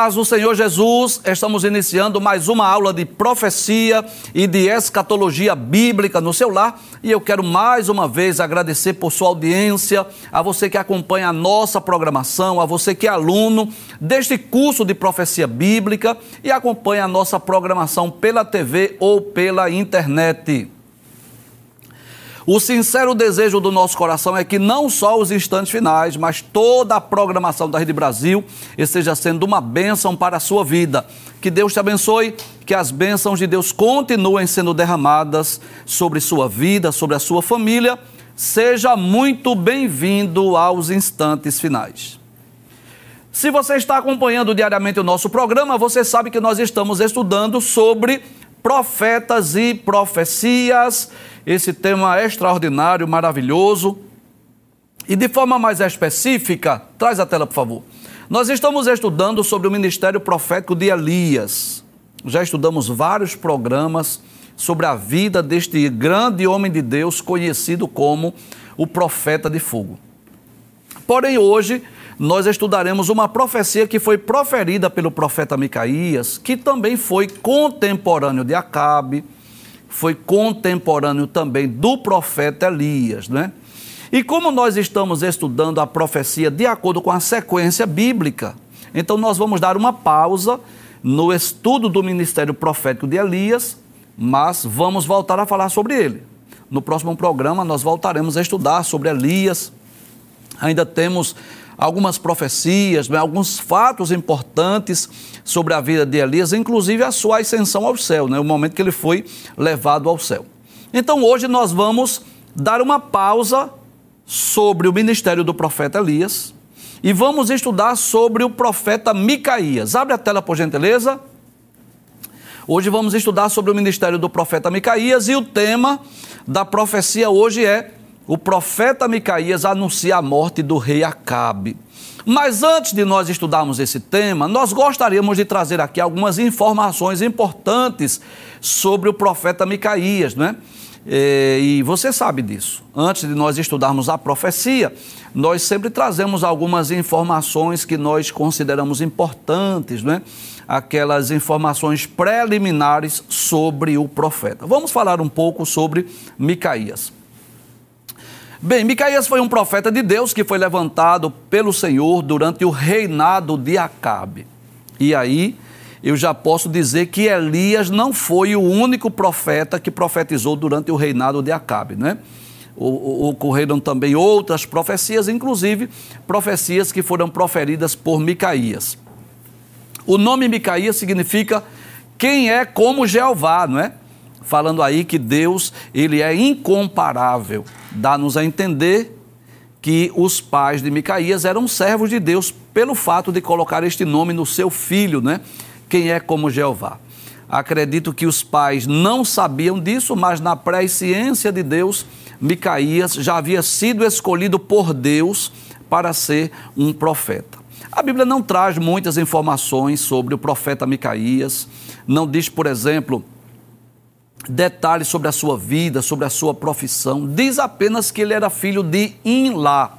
Paz do Senhor Jesus, estamos iniciando mais uma aula de profecia e de escatologia bíblica no seu lar e eu quero mais uma vez agradecer por sua audiência, a você que acompanha a nossa programação, a você que é aluno deste curso de profecia bíblica e acompanha a nossa programação pela TV ou pela internet. O sincero desejo do nosso coração é que não só os instantes finais, mas toda a programação da Rede Brasil esteja sendo uma bênção para a sua vida. Que Deus te abençoe, que as bênçãos de Deus continuem sendo derramadas sobre sua vida, sobre a sua família. Seja muito bem-vindo aos instantes finais. Se você está acompanhando diariamente o nosso programa, você sabe que nós estamos estudando sobre profetas e profecias esse tema extraordinário, maravilhoso. E de forma mais específica, traz a tela, por favor. Nós estamos estudando sobre o ministério profético de Elias. Já estudamos vários programas sobre a vida deste grande homem de Deus, conhecido como o profeta de fogo. Porém, hoje nós estudaremos uma profecia que foi proferida pelo profeta Micaías, que também foi contemporâneo de Acabe foi contemporâneo também do profeta Elias, né? E como nós estamos estudando a profecia de acordo com a sequência bíblica, então nós vamos dar uma pausa no estudo do ministério profético de Elias, mas vamos voltar a falar sobre ele. No próximo programa nós voltaremos a estudar sobre Elias. Ainda temos algumas profecias, né, alguns fatos importantes sobre a vida de Elias, inclusive a sua ascensão ao céu, né, o momento que ele foi levado ao céu. Então hoje nós vamos dar uma pausa sobre o ministério do profeta Elias e vamos estudar sobre o profeta Micaías. Abre a tela, por gentileza. Hoje vamos estudar sobre o ministério do profeta Micaías e o tema da profecia hoje é o profeta Micaías anuncia a morte do rei Acabe. Mas antes de nós estudarmos esse tema, nós gostaríamos de trazer aqui algumas informações importantes sobre o profeta Micaías, né? E você sabe disso. Antes de nós estudarmos a profecia, nós sempre trazemos algumas informações que nós consideramos importantes, né? Aquelas informações preliminares sobre o profeta. Vamos falar um pouco sobre Micaías. Bem, Micaías foi um profeta de Deus que foi levantado pelo Senhor durante o reinado de Acabe. E aí, eu já posso dizer que Elias não foi o único profeta que profetizou durante o reinado de Acabe, né? Ocorreram também outras profecias, inclusive profecias que foram proferidas por Micaías. O nome Micaías significa quem é como Jeová, não é? falando aí que Deus, ele é incomparável. Dá-nos a entender que os pais de Micaías eram servos de Deus pelo fato de colocar este nome no seu filho, né? Quem é como Jeová. Acredito que os pais não sabiam disso, mas na presciência de Deus, Micaías já havia sido escolhido por Deus para ser um profeta. A Bíblia não traz muitas informações sobre o profeta Micaías, não diz, por exemplo, detalhes sobre a sua vida, sobre a sua profissão. Diz apenas que ele era filho de Inlá.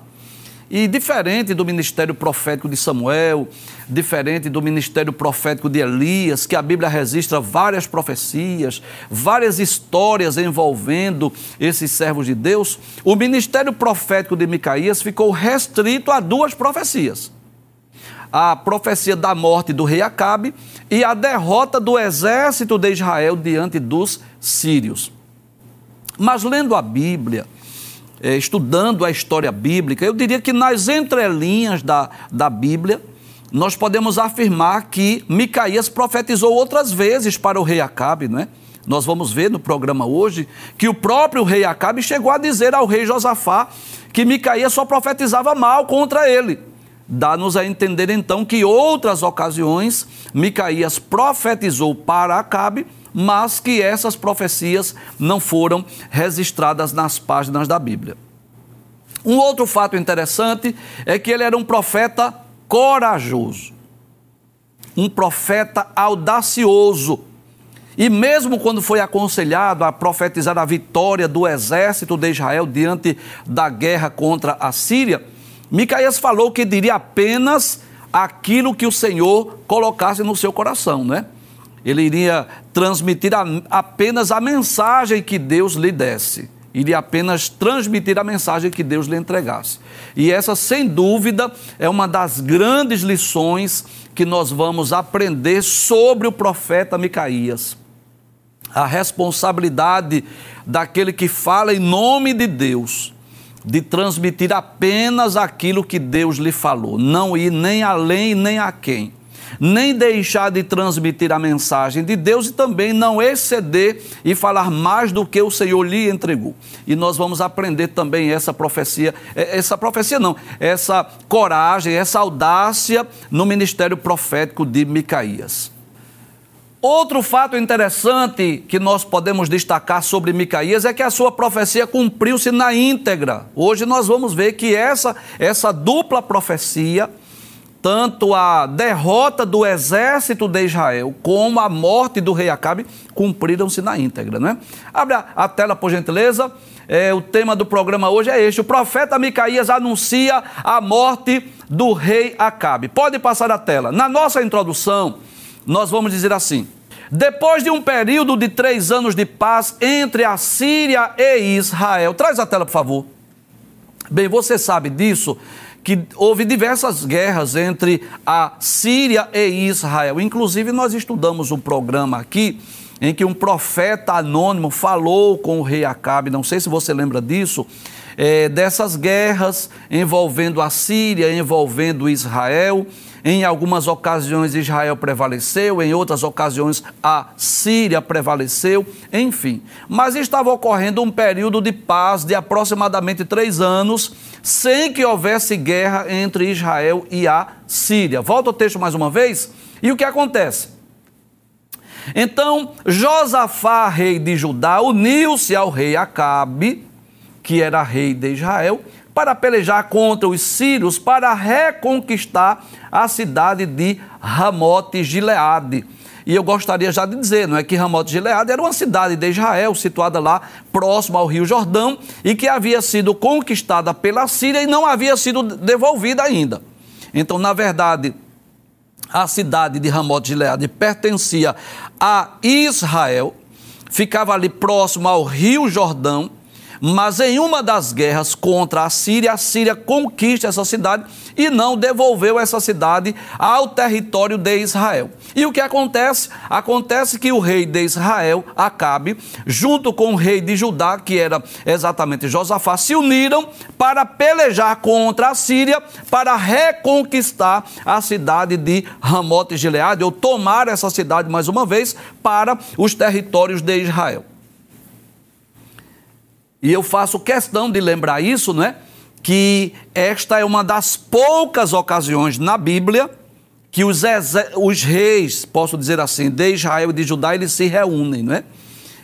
E diferente do ministério profético de Samuel, diferente do ministério profético de Elias, que a Bíblia registra várias profecias, várias histórias envolvendo esses servos de Deus, o ministério profético de Micaías ficou restrito a duas profecias a profecia da morte do rei Acabe e a derrota do exército de Israel diante dos sírios. Mas lendo a Bíblia, é, estudando a história bíblica, eu diria que nas entrelinhas da, da Bíblia, nós podemos afirmar que Micaías profetizou outras vezes para o rei Acabe, não é? Nós vamos ver no programa hoje que o próprio rei Acabe chegou a dizer ao rei Josafá que Micaías só profetizava mal contra ele. Dá-nos a entender então que outras ocasiões Micaías profetizou para Acabe, mas que essas profecias não foram registradas nas páginas da Bíblia. Um outro fato interessante é que ele era um profeta corajoso, um profeta audacioso. E mesmo quando foi aconselhado a profetizar a vitória do exército de Israel diante da guerra contra a Síria, Micaías falou que diria apenas aquilo que o Senhor colocasse no seu coração, né? Ele iria transmitir a, apenas a mensagem que Deus lhe desse. Iria apenas transmitir a mensagem que Deus lhe entregasse. E essa, sem dúvida, é uma das grandes lições que nós vamos aprender sobre o profeta Micaías. A responsabilidade daquele que fala em nome de Deus, de transmitir apenas aquilo que Deus lhe falou, não ir nem além nem a quem nem deixar de transmitir a mensagem de Deus e também não exceder e falar mais do que o Senhor lhe entregou. E nós vamos aprender também essa profecia, é, essa profecia não, essa coragem, essa audácia no ministério profético de Micaías. Outro fato interessante que nós podemos destacar sobre Micaías é que a sua profecia cumpriu-se na íntegra. Hoje nós vamos ver que essa, essa dupla profecia tanto a derrota do exército de Israel como a morte do rei Acabe cumpriram-se na íntegra, né? Abre a, a tela, por gentileza. É, o tema do programa hoje é este: o profeta Micaías anuncia a morte do rei Acabe. Pode passar a tela. Na nossa introdução, nós vamos dizer assim. Depois de um período de três anos de paz entre a Síria e Israel. Traz a tela, por favor. Bem, você sabe disso que houve diversas guerras entre a Síria e Israel. Inclusive, nós estudamos um programa aqui em que um profeta anônimo falou com o rei Acabe, não sei se você lembra disso, é, dessas guerras envolvendo a Síria, envolvendo Israel. Em algumas ocasiões Israel prevaleceu, em outras ocasiões a Síria prevaleceu, enfim. Mas estava ocorrendo um período de paz de aproximadamente três anos, sem que houvesse guerra entre Israel e a Síria. Volta o texto mais uma vez. E o que acontece? Então, Josafá, rei de Judá, uniu-se ao rei Acabe, que era rei de Israel, para pelejar contra os sírios, para reconquistar a cidade de Ramote Gileade. E eu gostaria já de dizer, não é que Ramote Gileade era uma cidade de Israel, situada lá próximo ao Rio Jordão, e que havia sido conquistada pela Síria e não havia sido devolvida ainda. Então, na verdade, a cidade de Ramote Gileade pertencia a Israel, ficava ali próximo ao Rio Jordão, mas em uma das guerras contra a Síria, a Síria conquista essa cidade e não devolveu essa cidade ao território de Israel. E o que acontece? Acontece que o rei de Israel, Acabe, junto com o rei de Judá, que era exatamente Josafá, se uniram para pelejar contra a Síria, para reconquistar a cidade de Ramote Gileade, ou tomar essa cidade mais uma vez para os territórios de Israel. E eu faço questão de lembrar isso, né? Que esta é uma das poucas ocasiões na Bíblia que os, os reis, posso dizer assim, de Israel e de Judá, eles se reúnem, não é?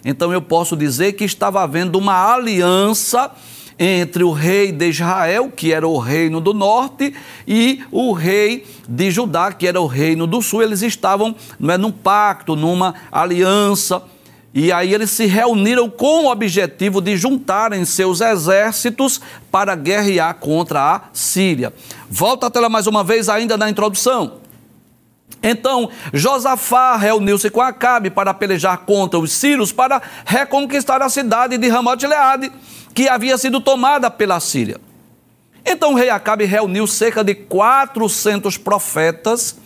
Então eu posso dizer que estava havendo uma aliança entre o rei de Israel, que era o reino do norte, e o rei de Judá, que era o reino do sul. Eles estavam não é, num pacto, numa aliança e aí eles se reuniram com o objetivo de juntarem seus exércitos para guerrear contra a Síria. Volta a tela mais uma vez, ainda na introdução. Então, Josafá reuniu-se com Acabe para pelejar contra os sírios para reconquistar a cidade de Ramote Leade, que havia sido tomada pela Síria. Então, o rei Acabe reuniu cerca de 400 profetas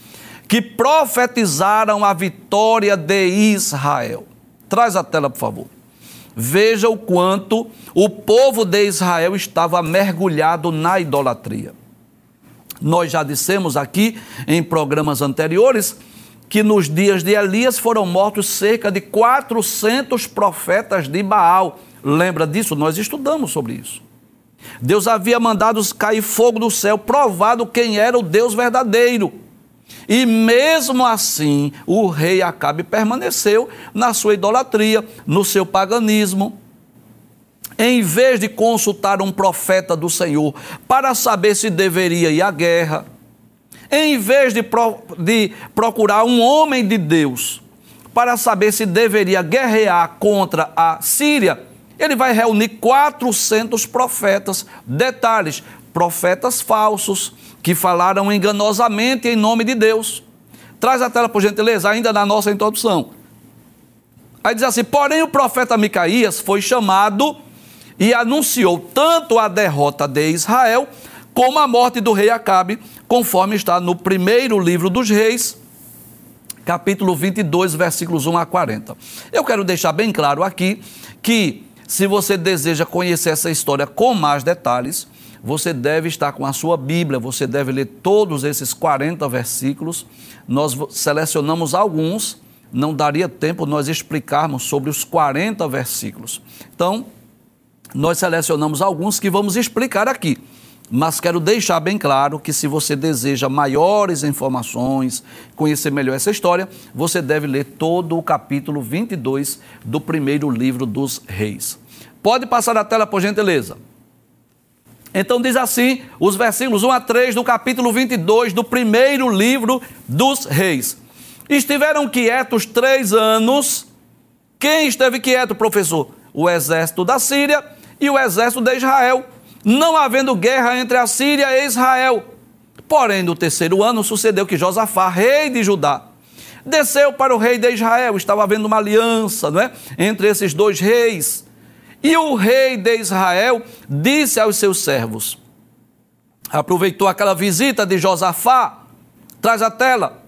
que profetizaram a vitória de Israel. Traz a tela, por favor. Veja o quanto o povo de Israel estava mergulhado na idolatria. Nós já dissemos aqui em programas anteriores que nos dias de Elias foram mortos cerca de 400 profetas de Baal. Lembra disso? Nós estudamos sobre isso. Deus havia mandado cair fogo do céu, provado quem era o Deus verdadeiro. E mesmo assim, o rei Acabe permaneceu na sua idolatria, no seu paganismo. Em vez de consultar um profeta do Senhor para saber se deveria ir à guerra, em vez de, pro, de procurar um homem de Deus para saber se deveria guerrear contra a Síria, ele vai reunir 400 profetas. Detalhes: profetas falsos que falaram enganosamente em nome de Deus. Traz a tela, por gentileza, ainda na nossa introdução. Aí diz assim: porém, o profeta Micaías foi chamado e anunciou tanto a derrota de Israel como a morte do rei Acabe, conforme está no primeiro livro dos reis, capítulo 22, versículos 1 a 40. Eu quero deixar bem claro aqui que, se você deseja conhecer essa história com mais detalhes, você deve estar com a sua Bíblia, você deve ler todos esses 40 versículos. Nós selecionamos alguns, não daria tempo nós explicarmos sobre os 40 versículos. Então, nós selecionamos alguns que vamos explicar aqui. Mas quero deixar bem claro que se você deseja maiores informações, conhecer melhor essa história, você deve ler todo o capítulo 22 do primeiro livro dos Reis. Pode passar a tela, por gentileza. Então diz assim, os versículos 1 a 3 do capítulo 22 do primeiro livro dos Reis. Estiveram quietos três anos. Quem esteve quieto, professor? O exército da Síria e o exército de Israel, não havendo guerra entre a Síria e Israel. Porém, no terceiro ano sucedeu que Josafá, rei de Judá, desceu para o rei de Israel. Estava havendo uma aliança não é? entre esses dois reis. E o rei de Israel disse aos seus servos: aproveitou aquela visita de Josafá, traz a tela.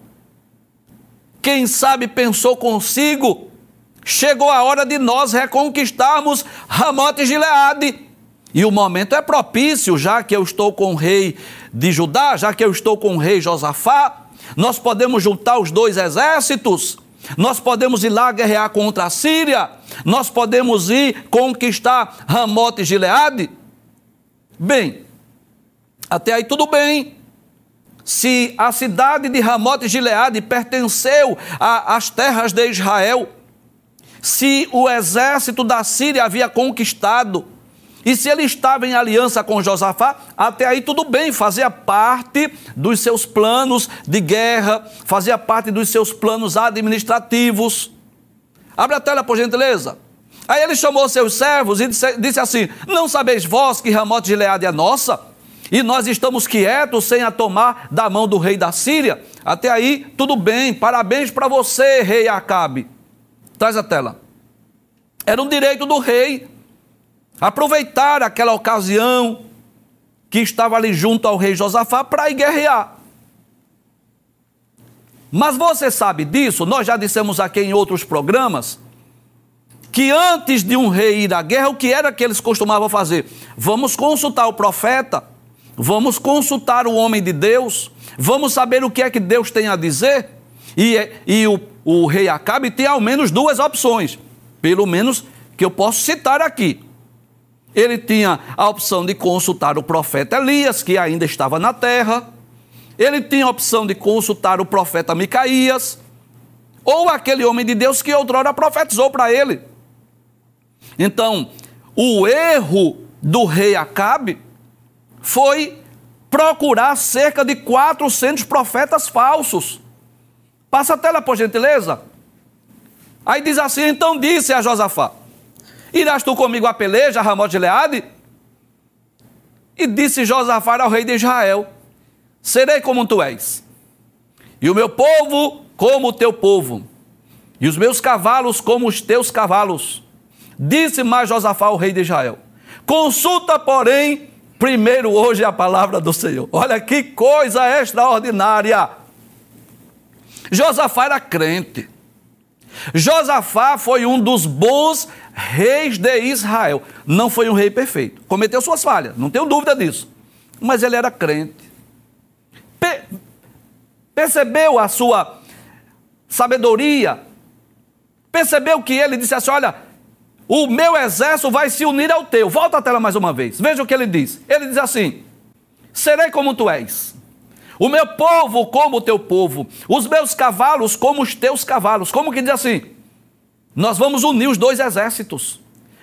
Quem sabe pensou consigo, chegou a hora de nós reconquistarmos Ramote e Gileade. E o momento é propício, já que eu estou com o rei de Judá, já que eu estou com o rei Josafá, nós podemos juntar os dois exércitos, nós podemos ir lá guerrear contra a Síria, nós podemos ir conquistar Ramote e Gileade. Bem, até aí tudo bem. Se a cidade de Ramote e Gileade pertenceu às terras de Israel, se o exército da Síria havia conquistado, e se ele estava em aliança com Josafá, até aí tudo bem, fazia parte dos seus planos de guerra, fazia parte dos seus planos administrativos. Abre a tela, por gentileza. Aí ele chamou seus servos e disse, disse assim: Não sabeis vós que Ramote de Gileade é nossa? E nós estamos quietos sem a tomar da mão do rei da Síria? Até aí, tudo bem, parabéns para você, rei Acabe. Traz a tela. Era um direito do rei aproveitar aquela ocasião que estava ali junto ao rei Josafá para ir guerrear. Mas você sabe disso, nós já dissemos aqui em outros programas, que antes de um rei ir à guerra, o que era que eles costumavam fazer? Vamos consultar o profeta, vamos consultar o homem de Deus, vamos saber o que é que Deus tem a dizer. E, e o, o rei Acabe tem ao menos duas opções, pelo menos que eu posso citar aqui. Ele tinha a opção de consultar o profeta Elias, que ainda estava na terra. Ele tinha a opção de consultar o profeta Micaías, ou aquele homem de Deus que outrora profetizou para ele. Então, o erro do rei Acabe foi procurar cerca de 400 profetas falsos. Passa a tela, por gentileza. Aí diz assim: então disse a Josafá: Irás tu comigo a peleja, Ramote de Leade? E disse Josafá ao rei de Israel: Serei como tu és, e o meu povo como o teu povo, e os meus cavalos como os teus cavalos. Disse mais Josafá ao rei de Israel: Consulta, porém, primeiro hoje a palavra do Senhor. Olha que coisa extraordinária. Josafá era crente. Josafá foi um dos bons reis de Israel. Não foi um rei perfeito. Cometeu suas falhas, não tenho dúvida disso. Mas ele era crente. Pe percebeu a sua sabedoria? Percebeu que ele disse assim: Olha, o meu exército vai se unir ao teu. Volta a tela mais uma vez. Veja o que ele diz. Ele diz assim: Serei como tu és. O meu povo como o teu povo, os meus cavalos como os teus cavalos. Como que diz assim? Nós vamos unir os dois exércitos.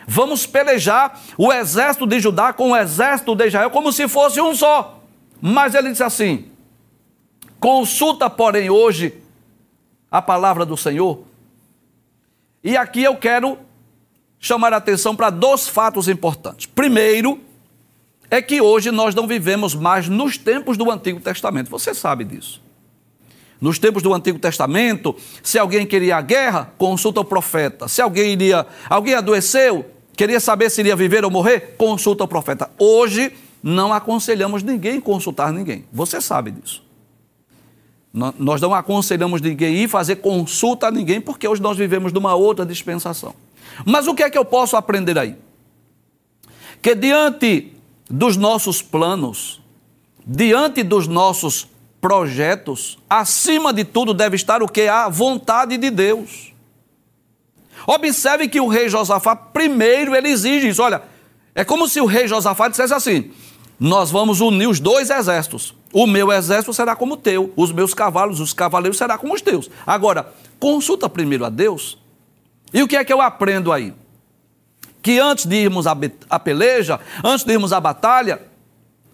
Vamos pelejar o exército de Judá com o exército de Israel como se fosse um só. Mas ele disse assim: consulta, porém, hoje a palavra do Senhor. E aqui eu quero chamar a atenção para dois fatos importantes. Primeiro, é que hoje nós não vivemos mais nos tempos do Antigo Testamento. Você sabe disso. Nos tempos do Antigo Testamento, se alguém queria a guerra, consulta o profeta. Se alguém iria, alguém adoeceu, queria saber se iria viver ou morrer, consulta o profeta. Hoje não aconselhamos ninguém consultar ninguém. Você sabe disso. Nós não aconselhamos ninguém ir fazer consulta a ninguém, porque hoje nós vivemos numa outra dispensação. Mas o que é que eu posso aprender aí? Que diante dos nossos planos, diante dos nossos projetos, acima de tudo deve estar o que? A vontade de Deus. Observe que o rei Josafá, primeiro, ele exige isso. Olha, é como se o rei Josafá dissesse assim: Nós vamos unir os dois exércitos. O meu exército será como o teu, os meus cavalos, os cavaleiros serão como os teus. Agora, consulta primeiro a Deus. E o que é que eu aprendo aí? Que antes de irmos à peleja, antes de irmos à batalha,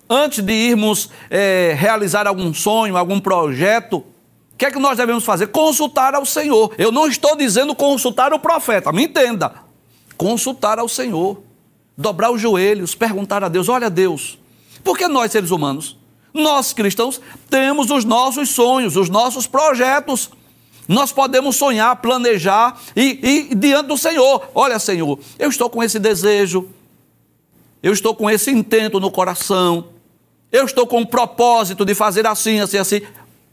antes de irmos é, realizar algum sonho, algum projeto, o que é que nós devemos fazer? Consultar ao Senhor. Eu não estou dizendo consultar o profeta, me entenda. Consultar ao Senhor. Dobrar os joelhos, perguntar a Deus: olha, Deus, porque nós, seres humanos, nós cristãos, temos os nossos sonhos, os nossos projetos. Nós podemos sonhar, planejar e, e diante do Senhor: olha, Senhor, eu estou com esse desejo, eu estou com esse intento no coração, eu estou com o propósito de fazer assim, assim, assim.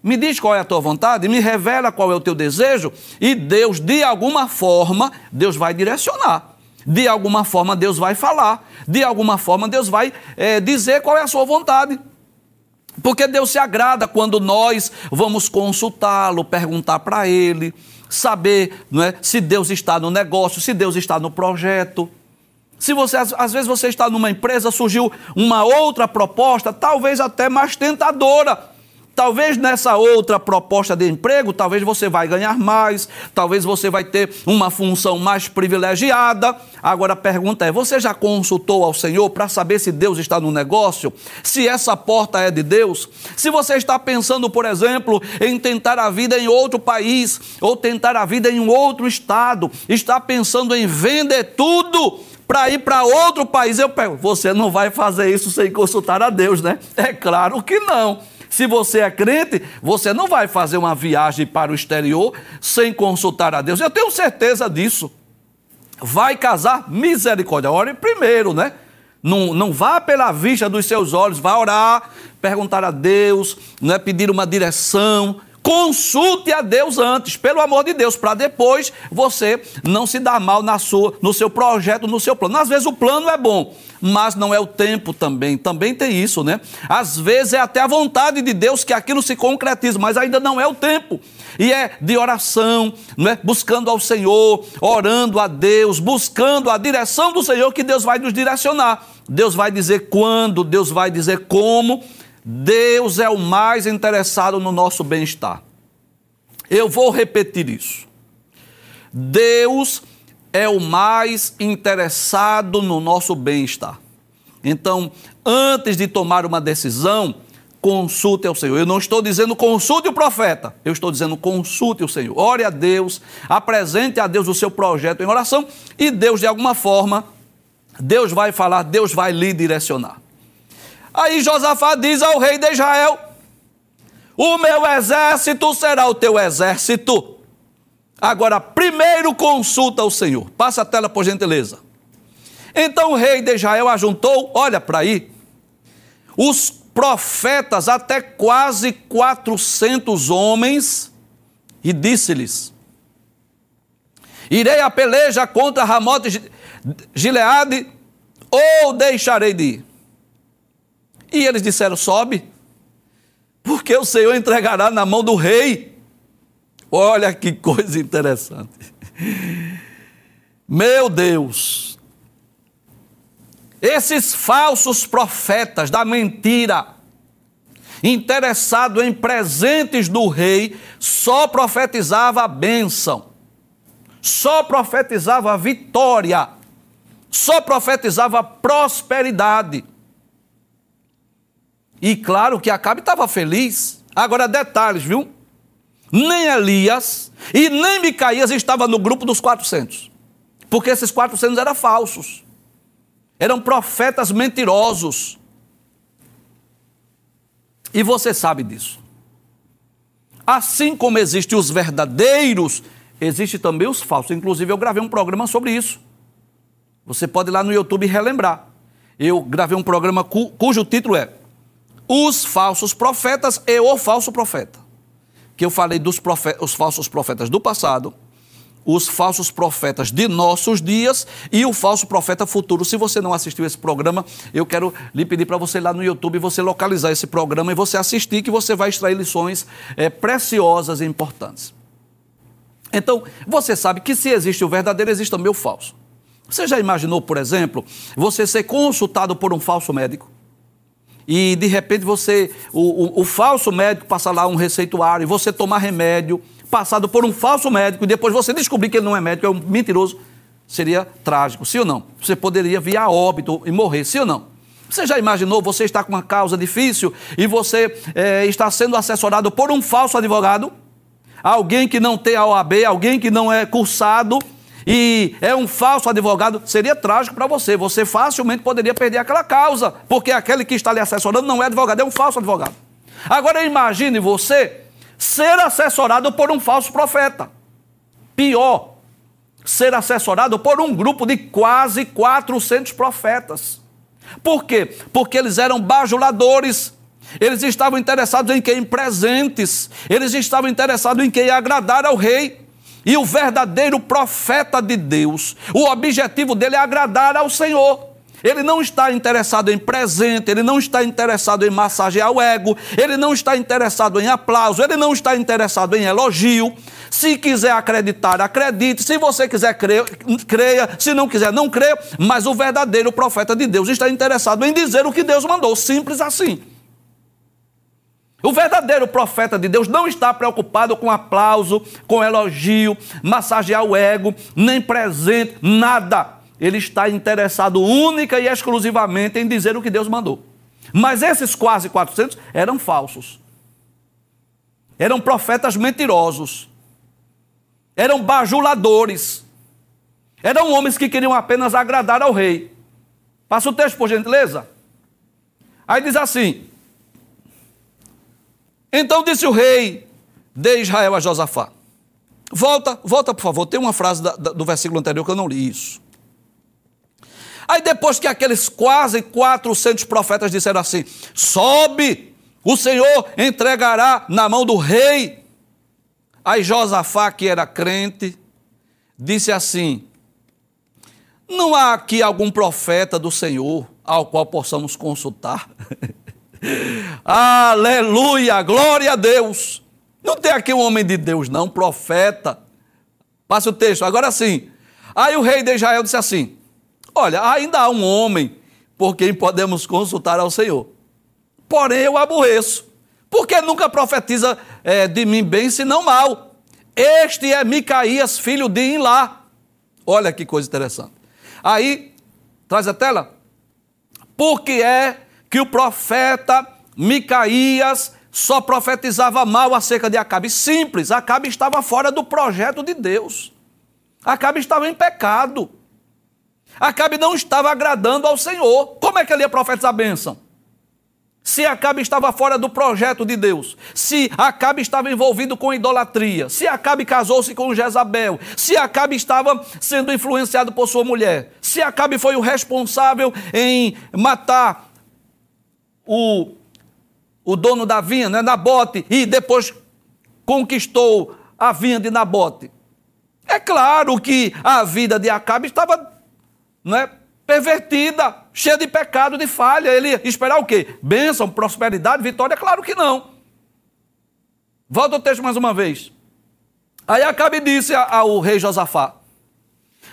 Me diz qual é a tua vontade, me revela qual é o teu desejo, e Deus, de alguma forma, Deus vai direcionar. De alguma forma, Deus vai falar. De alguma forma, Deus vai é, dizer qual é a sua vontade. Porque Deus se agrada quando nós vamos consultá-lo, perguntar para Ele, saber não é, se Deus está no negócio, se Deus está no projeto. Se você, às vezes você está numa empresa, surgiu uma outra proposta, talvez até mais tentadora. Talvez nessa outra proposta de emprego, talvez você vai ganhar mais, talvez você vai ter uma função mais privilegiada. Agora a pergunta é: você já consultou ao Senhor para saber se Deus está no negócio? Se essa porta é de Deus? Se você está pensando, por exemplo, em tentar a vida em outro país ou tentar a vida em um outro estado, está pensando em vender tudo para ir para outro país, eu pergunto, você não vai fazer isso sem consultar a Deus, né? É claro que não. Se você é crente, você não vai fazer uma viagem para o exterior sem consultar a Deus. Eu tenho certeza disso. Vai casar, misericórdia. Ore primeiro, né? Não, não vá pela vista dos seus olhos, vá orar, perguntar a Deus, né? pedir uma direção Consulte a Deus antes, pelo amor de Deus, para depois você não se dar mal na sua, no seu projeto, no seu plano. Às vezes o plano é bom, mas não é o tempo também. Também tem isso, né? Às vezes é até a vontade de Deus que aquilo se concretiza, mas ainda não é o tempo. E é de oração, né? buscando ao Senhor, orando a Deus, buscando a direção do Senhor que Deus vai nos direcionar. Deus vai dizer quando, Deus vai dizer como, Deus é o mais interessado no nosso bem-estar. Eu vou repetir isso. Deus é o mais interessado no nosso bem-estar. Então, antes de tomar uma decisão, consulte ao Senhor. Eu não estou dizendo consulte o profeta, eu estou dizendo consulte o Senhor. Ore a Deus, apresente a Deus o seu projeto em oração e Deus, de alguma forma, Deus vai falar, Deus vai lhe direcionar. Aí Josafá diz ao rei de Israel: O meu exército será o teu exército. Agora, primeiro consulta o Senhor. Passa a tela, por gentileza. Então o rei de Israel ajuntou, olha para aí, os profetas, até quase 400 homens, e disse-lhes: Irei a peleja contra Ramote Gileade, ou deixarei de ir? E eles disseram: sobe, porque o Senhor entregará na mão do rei. Olha que coisa interessante. Meu Deus, esses falsos profetas da mentira, interessado em presentes do rei, só profetizava a bênção, só profetizava a vitória, só profetizava a prosperidade. E claro que Acabe estava feliz. Agora, detalhes, viu? Nem Elias e nem Micaías estavam no grupo dos 400. Porque esses 400 eram falsos. Eram profetas mentirosos. E você sabe disso. Assim como existem os verdadeiros, existe também os falsos. Inclusive, eu gravei um programa sobre isso. Você pode ir lá no YouTube relembrar. Eu gravei um programa cu, cujo título é Os Falsos Profetas e o Falso Profeta. Que eu falei dos profetas, os falsos profetas do passado, os falsos profetas de nossos dias e o falso profeta futuro. Se você não assistiu esse programa, eu quero lhe pedir para você ir lá no YouTube você localizar esse programa e você assistir, que você vai extrair lições é, preciosas e importantes. Então, você sabe que se existe o verdadeiro, existe também o falso. Você já imaginou, por exemplo, você ser consultado por um falso médico? E de repente você, o, o, o falso médico passa lá um receituário e você tomar remédio passado por um falso médico e depois você descobrir que ele não é médico, é um mentiroso, seria trágico, sim ou não? Você poderia vir a óbito e morrer, sim ou não? Você já imaginou você está com uma causa difícil e você é, está sendo assessorado por um falso advogado? Alguém que não tem a OAB, alguém que não é cursado e é um falso advogado, seria trágico para você. Você facilmente poderia perder aquela causa, porque aquele que está lhe assessorando não é advogado, é um falso advogado. Agora imagine você ser assessorado por um falso profeta. Pior, ser assessorado por um grupo de quase 400 profetas. Por quê? Porque eles eram bajuladores. Eles estavam interessados em quem presentes. Eles estavam interessados em quem agradar ao rei. E o verdadeiro profeta de Deus, o objetivo dele é agradar ao Senhor. Ele não está interessado em presente, ele não está interessado em massagear o ego, ele não está interessado em aplauso, ele não está interessado em elogio. Se quiser acreditar, acredite. Se você quiser crer, creia. Se não quiser, não creia. Mas o verdadeiro profeta de Deus está interessado em dizer o que Deus mandou. Simples assim. O verdadeiro profeta de Deus não está preocupado com aplauso, com elogio, massagear o ego, nem presente, nada. Ele está interessado única e exclusivamente em dizer o que Deus mandou. Mas esses quase 400 eram falsos. Eram profetas mentirosos. Eram bajuladores. Eram homens que queriam apenas agradar ao rei. Passa o texto, por gentileza. Aí diz assim: então disse o rei de Israel a Josafá. Volta, volta por favor, tem uma frase da, da, do versículo anterior que eu não li isso. Aí depois que aqueles quase 400 profetas disseram assim: sobe, o Senhor entregará na mão do rei. Aí Josafá, que era crente, disse assim: Não há aqui algum profeta do Senhor ao qual possamos consultar? Aleluia, glória a Deus. Não tem aqui um homem de Deus, não, profeta. Passa o texto, agora sim. Aí o rei de Israel disse assim: Olha, ainda há um homem por quem podemos consultar ao Senhor. Porém, eu aborreço, porque nunca profetiza é, de mim bem, senão mal. Este é Micaías, filho de Inlá. Olha que coisa interessante. Aí, traz a tela. Porque é que o profeta Micaías só profetizava mal acerca de Acabe. Simples, Acabe estava fora do projeto de Deus. Acabe estava em pecado. Acabe não estava agradando ao Senhor. Como é que ele ia profetizar a bênção? Se Acabe estava fora do projeto de Deus, se Acabe estava envolvido com idolatria, se Acabe casou-se com Jezabel, se Acabe estava sendo influenciado por sua mulher, se Acabe foi o responsável em matar o, o dono da vinha, né, Nabote, e depois conquistou a vinha de Nabote. É claro que a vida de Acabe estava né, pervertida, cheia de pecado, de falha. Ele esperar o quê? Bênção, prosperidade, vitória? Claro que não. Volta o texto mais uma vez. Aí Acabe disse ao rei Josafá: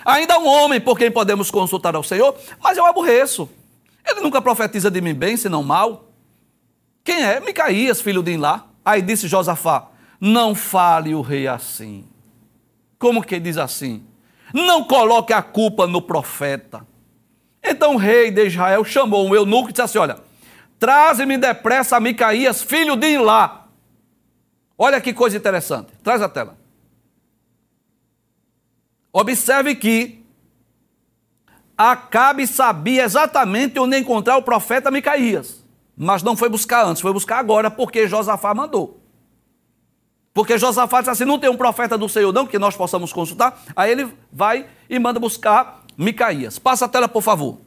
Ainda um homem por quem podemos consultar ao Senhor, mas eu aborreço. Ele nunca profetiza de mim bem, senão mal. Quem é? Micaías, filho de Inlá. Aí disse Josafá: Não fale o rei assim. Como que diz assim? Não coloque a culpa no profeta. Então o rei de Israel chamou um eunuco e disse assim: Olha, traze-me depressa a Micaías, filho de Inlá. Olha que coisa interessante. Traz a tela. Observe que Acabe sabia exatamente onde encontrar o profeta Micaías. mas não foi buscar antes, foi buscar agora, porque Josafá mandou. Porque Josafá disse assim: não tem um profeta do Senhor, não, que nós possamos consultar. Aí ele vai e manda buscar Micaías. Passa a tela, por favor.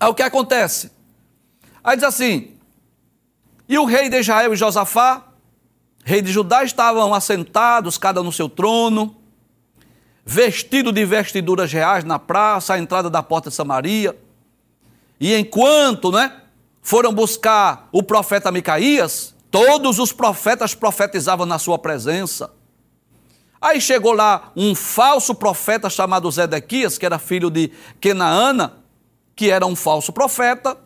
Aí o que acontece? Aí diz assim: e o rei de Israel e Josafá, rei de Judá, estavam assentados, cada no seu trono, vestido de vestiduras reais na praça, à entrada da porta de Samaria. E enquanto, né, foram buscar o profeta Micaías, Todos os profetas profetizavam na sua presença. Aí chegou lá um falso profeta chamado Zedequias, que era filho de Kenaana, que era um falso profeta.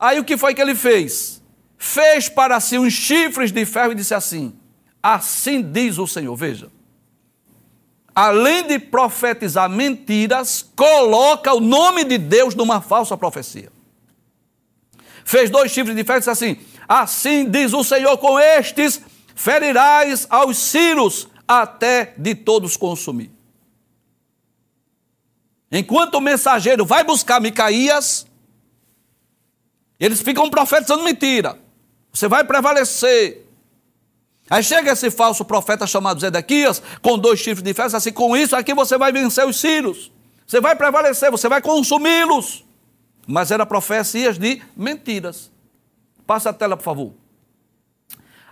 Aí o que foi que ele fez? Fez para si uns chifres de ferro e disse assim: Assim diz o Senhor. Veja. Além de profetizar mentiras, coloca o nome de Deus numa falsa profecia. Fez dois chifres de ferro e disse assim: Assim diz o Senhor: com estes ferirás aos círios até de todos consumir. Enquanto o mensageiro vai buscar Micaías, eles ficam profetizando mentira. Você vai prevalecer. Aí chega esse falso profeta chamado Zedequias, com dois chifres de festa, assim, com isso aqui você vai vencer os círios. Você vai prevalecer, você vai consumi-los. Mas eram profecias de mentiras. Passa a tela, por favor.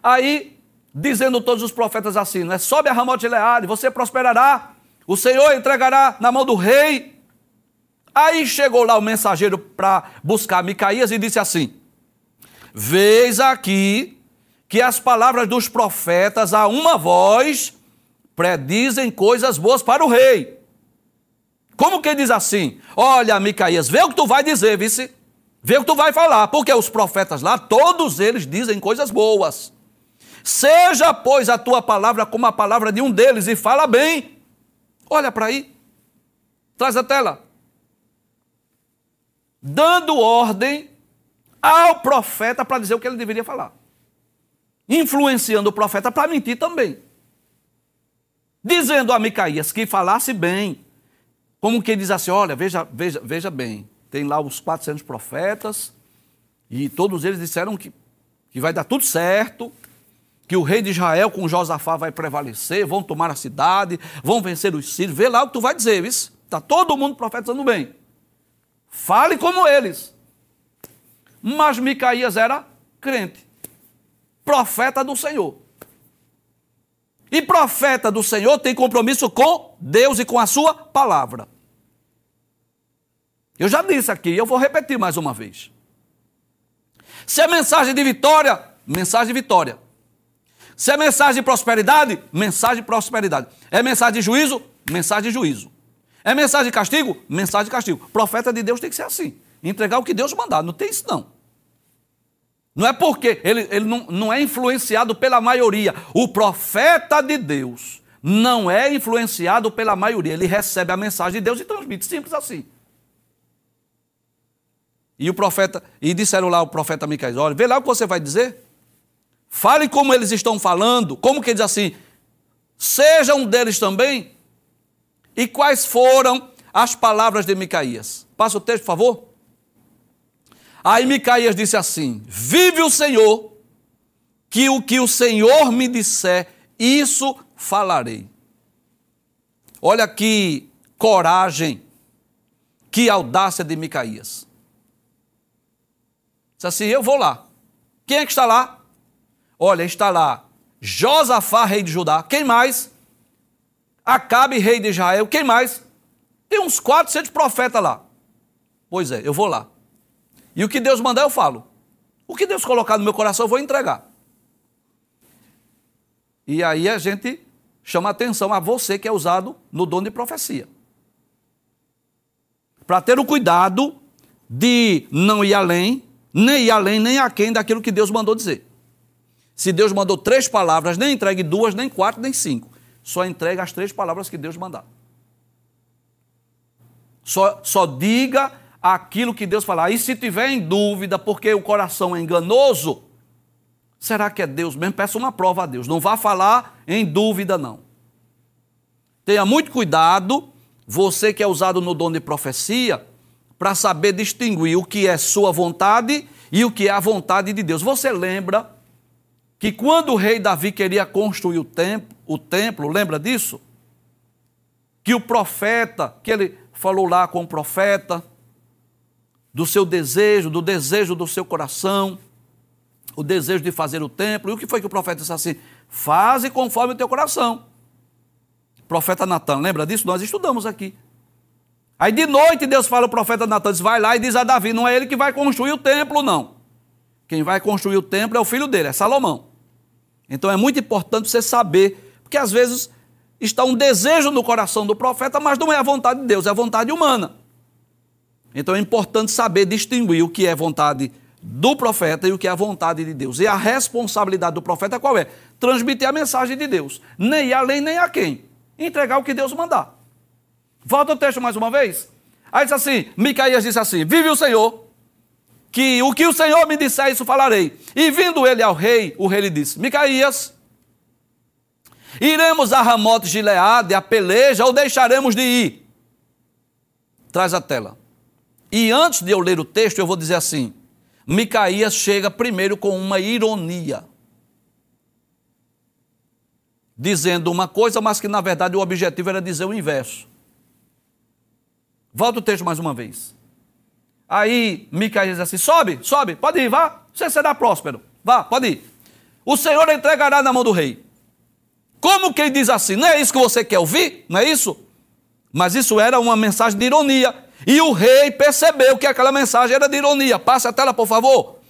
Aí, dizendo todos os profetas assim, né? Sobe a Ramote Leade, você prosperará, o Senhor entregará na mão do rei. Aí chegou lá o mensageiro para buscar Micaías e disse assim: Veis aqui que as palavras dos profetas a uma voz predizem coisas boas para o rei. Como que diz assim? Olha, Micaías, vê o que tu vai dizer, vice. Vê o que tu vai falar, porque os profetas lá, todos eles dizem coisas boas. Seja, pois, a tua palavra como a palavra de um deles e fala bem. Olha para aí. Traz a tela. Dando ordem ao profeta para dizer o que ele deveria falar. Influenciando o profeta para mentir também. Dizendo a Micaías que falasse bem. Como que diz assim: olha, veja, veja, veja bem tem lá os 400 profetas, e todos eles disseram que, que vai dar tudo certo, que o rei de Israel com Josafá vai prevalecer, vão tomar a cidade, vão vencer os sírios. Vê lá o que tu vai dizer, isso. Está todo mundo profetizando bem. Fale como eles. Mas Micaías era crente, profeta do Senhor. E profeta do Senhor tem compromisso com Deus e com a sua palavra. Eu já disse aqui, eu vou repetir mais uma vez. Se é mensagem de vitória, mensagem de vitória. Se é mensagem de prosperidade, mensagem de prosperidade. É mensagem de juízo, mensagem de juízo. É mensagem de castigo, mensagem de castigo. Profeta de Deus tem que ser assim. Entregar o que Deus mandar. Não tem isso, não. Não é porque ele, ele não, não é influenciado pela maioria. O profeta de Deus não é influenciado pela maioria. Ele recebe a mensagem de Deus e transmite. Simples assim. E o profeta, e disseram lá o profeta Micael, olha, vê lá o que você vai dizer. Fale como eles estão falando, como que diz assim, seja um deles também. E quais foram as palavras de Micaías? Passa o texto, por favor. Aí Micaías disse assim: Vive o Senhor, que o que o Senhor me disser, isso falarei. Olha que coragem, que audácia de Micaías. Disse assim: Eu vou lá. Quem é que está lá? Olha, está lá Josafá, rei de Judá. Quem mais? Acabe, rei de Israel. Quem mais? Tem uns 400 profetas lá. Pois é, eu vou lá. E o que Deus mandar, eu falo. O que Deus colocar no meu coração, eu vou entregar. E aí a gente chama atenção a você que é usado no dom de profecia. Para ter o cuidado de não ir além nem ir além, nem aquém daquilo que Deus mandou dizer. Se Deus mandou três palavras, nem entregue duas, nem quatro, nem cinco. Só entregue as três palavras que Deus mandar. Só, só diga aquilo que Deus falar. E se tiver em dúvida, porque o coração é enganoso, será que é Deus mesmo? Peça uma prova a Deus. Não vá falar em dúvida, não. Tenha muito cuidado, você que é usado no dom de profecia, para saber distinguir o que é sua vontade e o que é a vontade de Deus. Você lembra que quando o rei Davi queria construir o templo, o templo, lembra disso? Que o profeta, que ele falou lá com o profeta, do seu desejo, do desejo do seu coração, o desejo de fazer o templo. E o que foi que o profeta disse assim? Faze conforme o teu coração. Profeta Natan, lembra disso? Nós estudamos aqui. Aí de noite Deus fala ao profeta Natan, diz, vai lá e diz a Davi, não é ele que vai construir o templo, não. Quem vai construir o templo é o filho dele, é Salomão. Então é muito importante você saber, porque às vezes está um desejo no coração do profeta, mas não é a vontade de Deus, é a vontade humana. Então é importante saber distinguir o que é vontade do profeta e o que é a vontade de Deus. E a responsabilidade do profeta qual é? Transmitir a mensagem de Deus. Nem além nem a quem. Entregar o que Deus mandar. Volta o texto mais uma vez. Aí diz assim: Micaías disse assim: Vive o Senhor, que o que o Senhor me disser, isso falarei. E vindo ele ao rei, o rei lhe disse: Micaías, iremos a Ramote de Leade, a peleja, ou deixaremos de ir? Traz a tela. E antes de eu ler o texto, eu vou dizer assim: Micaías chega primeiro com uma ironia. Dizendo uma coisa, mas que na verdade o objetivo era dizer o inverso. Volta o texto mais uma vez. Aí Micaías diz assim: sobe, sobe, pode ir, vá, você será próspero. Vá, pode ir. O Senhor entregará na mão do rei. Como que ele diz assim? Não é isso que você quer ouvir? Não é isso? Mas isso era uma mensagem de ironia. E o rei percebeu que aquela mensagem era de ironia. Passe a tela, por favor.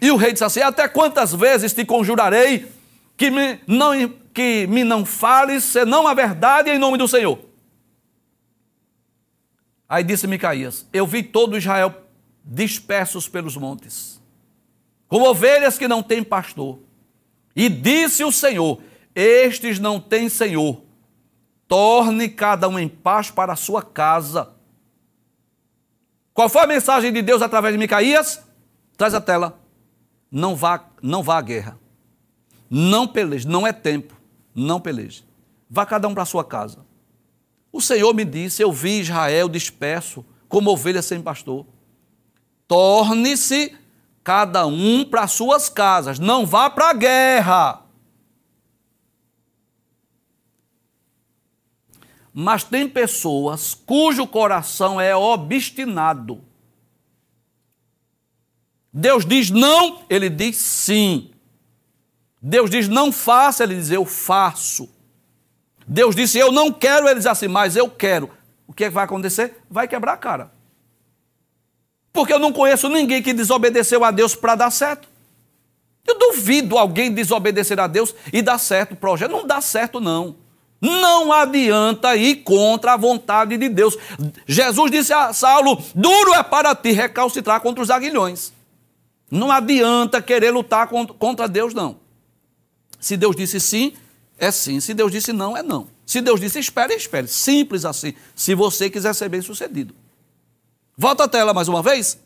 E o rei disse assim: Até quantas vezes te conjurarei que me não, que me não fales senão a verdade em nome do Senhor? Aí disse Micaías: Eu vi todo Israel dispersos pelos montes, como ovelhas que não têm pastor. E disse o Senhor: Estes não têm senhor. Torne cada um em paz para a sua casa. Qual foi a mensagem de Deus através de Micaías? Traz a tela. Não vá, não vá à guerra. Não peleje, não é tempo. Não peleje. Vá cada um para a sua casa. O Senhor me disse: Eu vi Israel disperso, como ovelha sem pastor. Torne-se cada um para suas casas, não vá para a guerra. Mas tem pessoas cujo coração é obstinado. Deus diz não, ele diz sim. Deus diz não faça, ele diz eu faço. Deus disse: Eu não quero, ele diz assim, mas eu quero. O que, é que vai acontecer? Vai quebrar a cara. Porque eu não conheço ninguém que desobedeceu a Deus para dar certo. Eu duvido alguém desobedecer a Deus e dar certo o projeto. Não dá certo, não. Não adianta ir contra a vontade de Deus. Jesus disse a Saulo: duro é para ti recalcitrar contra os aguilhões. Não adianta querer lutar contra Deus, não. Se Deus disse sim, é sim. Se Deus disse não, é não. Se Deus disse espere, espere. Simples assim. Se você quiser ser bem sucedido. Volta a tela mais uma vez.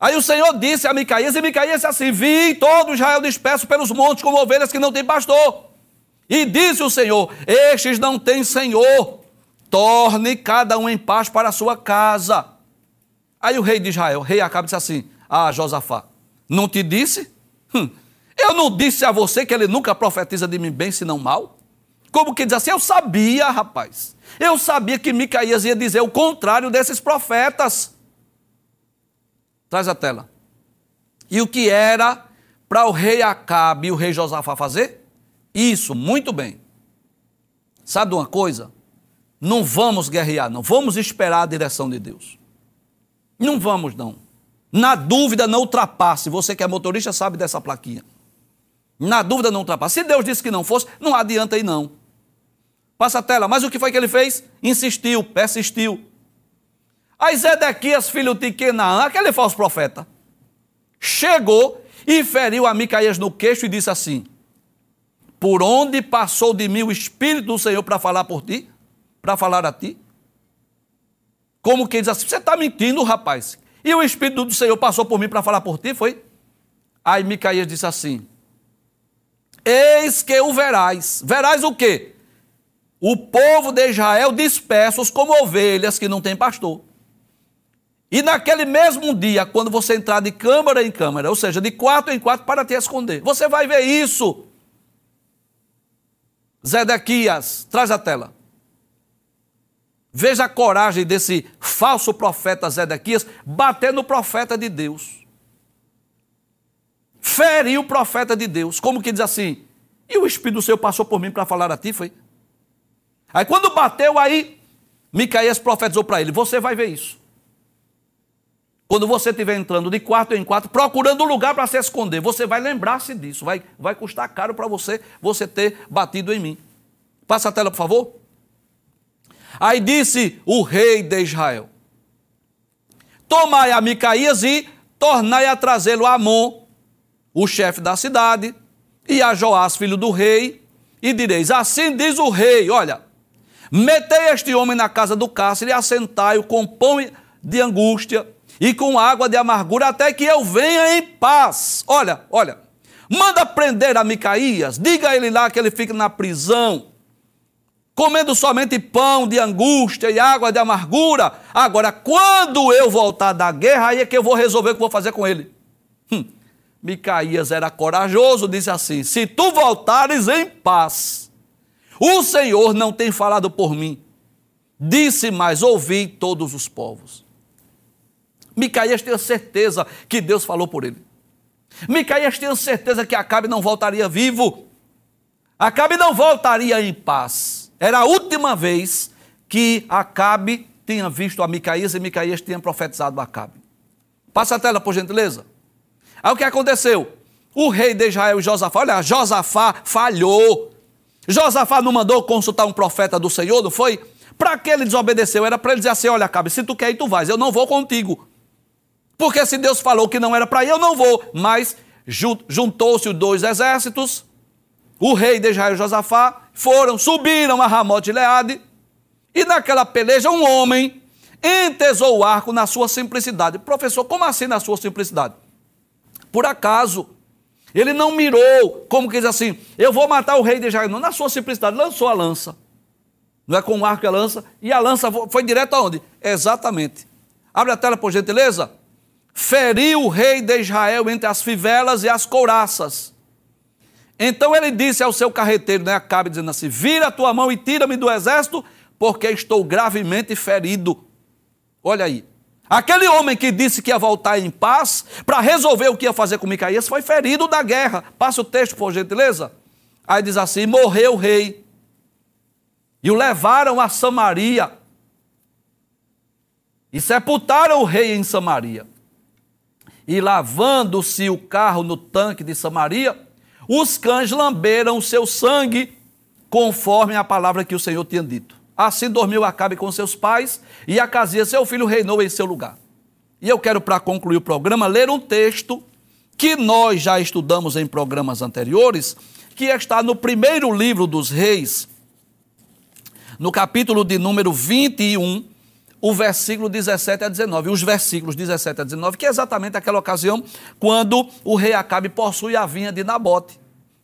Aí o Senhor disse a Micaías, e Micaías disse assim: Vi todo Israel disperso pelos montes como ovelhas que não têm pastor. E disse o Senhor: Estes não têm senhor. Torne cada um em paz para a sua casa. Aí o rei de Israel, o rei Acabe, disse assim: Ah, Josafá, não te disse? Hum, eu não disse a você que ele nunca profetiza de mim bem, senão mal? Como que diz assim? Eu sabia, rapaz. Eu sabia que Micaías ia dizer o contrário desses profetas. Traz a tela. E o que era para o rei Acabe e o rei Josafá fazer? Isso, muito bem. Sabe uma coisa? Não vamos guerrear, não. Vamos esperar a direção de Deus. Não vamos, não. Na dúvida, não ultrapasse. Você que é motorista sabe dessa plaquinha. Na dúvida não ultrapassa. Se Deus disse que não fosse, não adianta aí não. Passa a tela. Mas o que foi que ele fez? Insistiu, persistiu. Aí Zedequias, filho de Kenaã, aquele falso profeta, chegou e feriu a Micaías no queixo e disse assim: Por onde passou de mim o Espírito do Senhor para falar por ti? Para falar a ti? Como que diz assim? Você está mentindo, rapaz. E o Espírito do Senhor passou por mim para falar por ti? Foi? Aí Micaías disse assim: Eis que o verás. Verás o quê? O povo de Israel dispersos como ovelhas que não têm pastor. E naquele mesmo dia, quando você entrar de câmara em câmara, ou seja, de quarto em quarto para te esconder, você vai ver isso. Zedequias, traz a tela. Veja a coragem desse falso profeta Zedequias bater no profeta de Deus. Feriu o profeta de Deus. Como que diz assim? E o Espírito do Senhor passou por mim para falar a ti, foi? Aí quando bateu, aí Micaías profetizou para ele: Você vai ver isso. Quando você estiver entrando de quarto em quarto, procurando um lugar para se esconder, você vai lembrar-se disso. Vai, vai custar caro para você você ter batido em mim. Passa a tela, por favor. Aí disse o rei de Israel: Tomai a Micaías e tornai a trazê-lo a Amon, o chefe da cidade, e a Joás, filho do rei, e direis: Assim diz o rei: Olha, metei este homem na casa do cárcere e assentai-o com pão de angústia e com água de amargura até que eu venha em paz. Olha, olha, manda prender a Micaías, diga a ele lá que ele fique na prisão comendo somente pão de angústia e água de amargura. Agora, quando eu voltar da guerra, aí é que eu vou resolver o que vou fazer com ele. Hum. Micaías era corajoso, disse assim: Se tu voltares em paz, o Senhor não tem falado por mim. Disse mais: Ouvi todos os povos. Micaías tinha certeza que Deus falou por ele. Micaías tinha certeza que Acabe não voltaria vivo. Acabe não voltaria em paz. Era a última vez que Acabe tinha visto a Micaías e Micaías tinha profetizado a Acabe. Passa a tela, por gentileza. Aí o que aconteceu? O rei de Israel, Josafá, olha, Josafá falhou. Josafá não mandou consultar um profeta do Senhor, não foi? Para que ele desobedeceu? Era para ele dizer assim: olha, Acabe, se tu quer ir, tu vais, eu não vou contigo. Porque se Deus falou que não era para ir, eu não vou. Mas juntou-se os dois exércitos, o rei de Israel, Josafá, foram, subiram a Ramote de Leade, e naquela peleja um homem entesou o arco na sua simplicidade. Professor, como assim na sua simplicidade? Por acaso, ele não mirou, como que diz assim, eu vou matar o rei de Israel. Não, na sua simplicidade, lançou a lança. Não é com o arco e a lança, e a lança foi direto aonde? Exatamente. Abre a tela, por gentileza. Feriu o rei de Israel entre as fivelas e as couraças então ele disse ao seu carreteiro, né, Acabe, dizendo assim: Vira a tua mão e tira-me do exército, porque estou gravemente ferido. Olha aí. Aquele homem que disse que ia voltar em paz para resolver o que ia fazer com Micaías foi ferido da guerra. Passa o texto, por gentileza. Aí diz assim: morreu o rei. E o levaram a Samaria. E sepultaram o rei em Samaria. E lavando-se o carro no tanque de Samaria, os cães lamberam o seu sangue, conforme a palavra que o Senhor tinha dito. Assim dormiu Acabe com seus pais, e Acazia, seu filho, reinou em seu lugar. E eu quero, para concluir o programa, ler um texto que nós já estudamos em programas anteriores, que está no primeiro livro dos reis, no capítulo de número 21, o versículo 17 a 19, os versículos 17 a 19, que é exatamente aquela ocasião quando o rei Acabe possui a vinha de Nabote,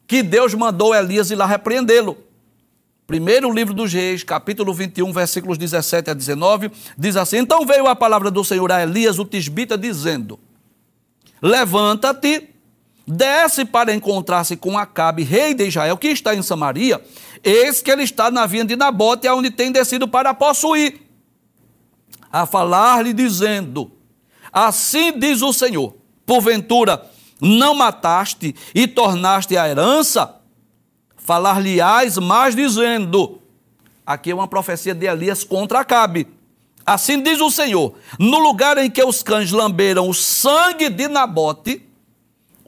que Deus mandou Elias ir lá repreendê-lo. Primeiro livro dos reis, capítulo 21, versículos 17 a 19, diz assim: Então veio a palavra do Senhor a Elias, o tisbita, dizendo: Levanta-te, desce para encontrar-se com Acabe, rei de Israel, que está em Samaria, eis que ele está na vinha de Nabote, aonde tem descido para possuir a falar-lhe, dizendo: Assim diz o Senhor: porventura não mataste e tornaste a herança? Falar-lhe-ás mais, dizendo: Aqui é uma profecia de Elias contra Acabe. Assim diz o Senhor: no lugar em que os cães lamberam o sangue de Nabote,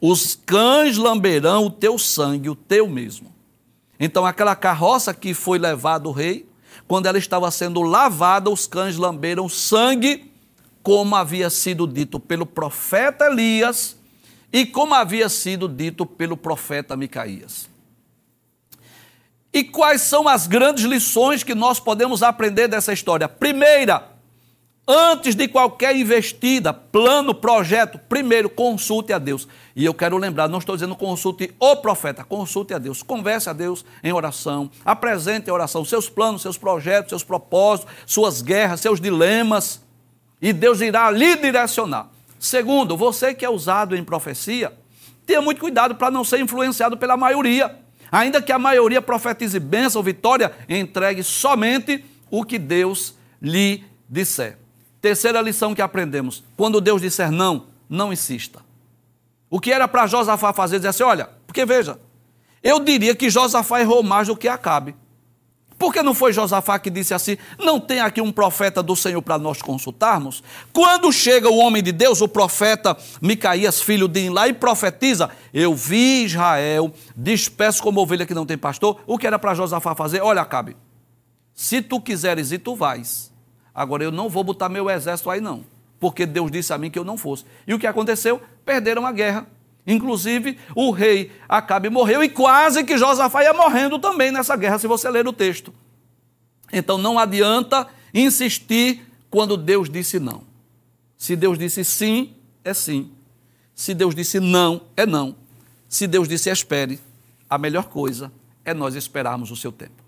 os cães lamberão o teu sangue, o teu mesmo. Então, aquela carroça que foi levada o rei, quando ela estava sendo lavada, os cães lamberam sangue, como havia sido dito pelo profeta Elias e como havia sido dito pelo profeta Micaías. E quais são as grandes lições que nós podemos aprender dessa história? Primeira, Antes de qualquer investida, plano, projeto, primeiro consulte a Deus. E eu quero lembrar, não estou dizendo consulte o profeta, consulte a Deus. Converse a Deus em oração, apresente em oração seus planos, seus projetos, seus propósitos, suas guerras, seus dilemas. E Deus irá lhe direcionar. Segundo, você que é usado em profecia, tenha muito cuidado para não ser influenciado pela maioria. Ainda que a maioria profetize bênção, vitória, entregue somente o que Deus lhe disser. Terceira lição que aprendemos: quando Deus disser não, não insista. O que era para Josafá fazer? Dizer assim: olha, porque veja, eu diria que Josafá errou mais do que Acabe. Por que não foi Josafá que disse assim: não tem aqui um profeta do Senhor para nós consultarmos? Quando chega o homem de Deus, o profeta Micaías, filho de Inlá, e profetiza: Eu vi Israel disperso como ovelha que não tem pastor. O que era para Josafá fazer? Olha, Acabe, se tu quiseres e tu vais, agora eu não vou botar meu exército aí não, porque Deus disse a mim que eu não fosse. E o que aconteceu? Perderam a guerra. Inclusive, o rei Acabe morreu e quase que Josafá ia morrendo também nessa guerra, se você ler o texto. Então não adianta insistir quando Deus disse não. Se Deus disse sim, é sim. Se Deus disse não, é não. Se Deus disse espere, a melhor coisa é nós esperarmos o seu tempo.